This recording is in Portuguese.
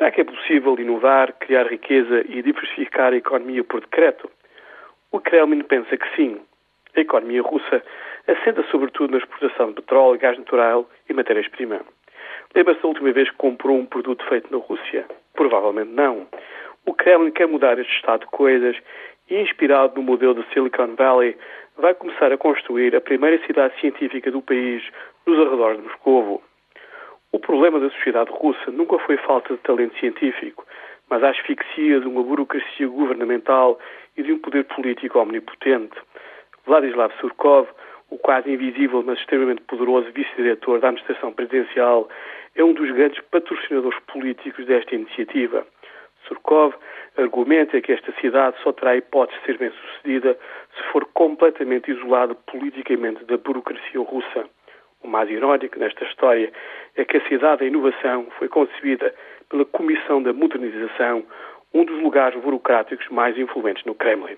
Será que é possível inovar, criar riqueza e diversificar a economia por decreto? O Kremlin pensa que sim. A economia russa assenta sobretudo na exportação de petróleo, gás natural e matérias-primas. Lembra-se da última vez que comprou um produto feito na Rússia? Provavelmente não. O Kremlin quer mudar este estado de coisas e, inspirado no modelo do Silicon Valley, vai começar a construir a primeira cidade científica do país nos arredores de Moscovo. O problema da sociedade russa nunca foi falta de talento científico, mas a asfixia de uma burocracia governamental e de um poder político omnipotente. Vladislav Surkov, o quase invisível, mas extremamente poderoso vice-diretor da administração presidencial, é um dos grandes patrocinadores políticos desta iniciativa. Surkov argumenta que esta cidade só terá hipótese de ser bem-sucedida se for completamente isolada politicamente da burocracia russa. O mais irónico nesta história é que a cidade da inovação foi concebida pela Comissão da Modernização, um dos lugares burocráticos mais influentes no Kremlin.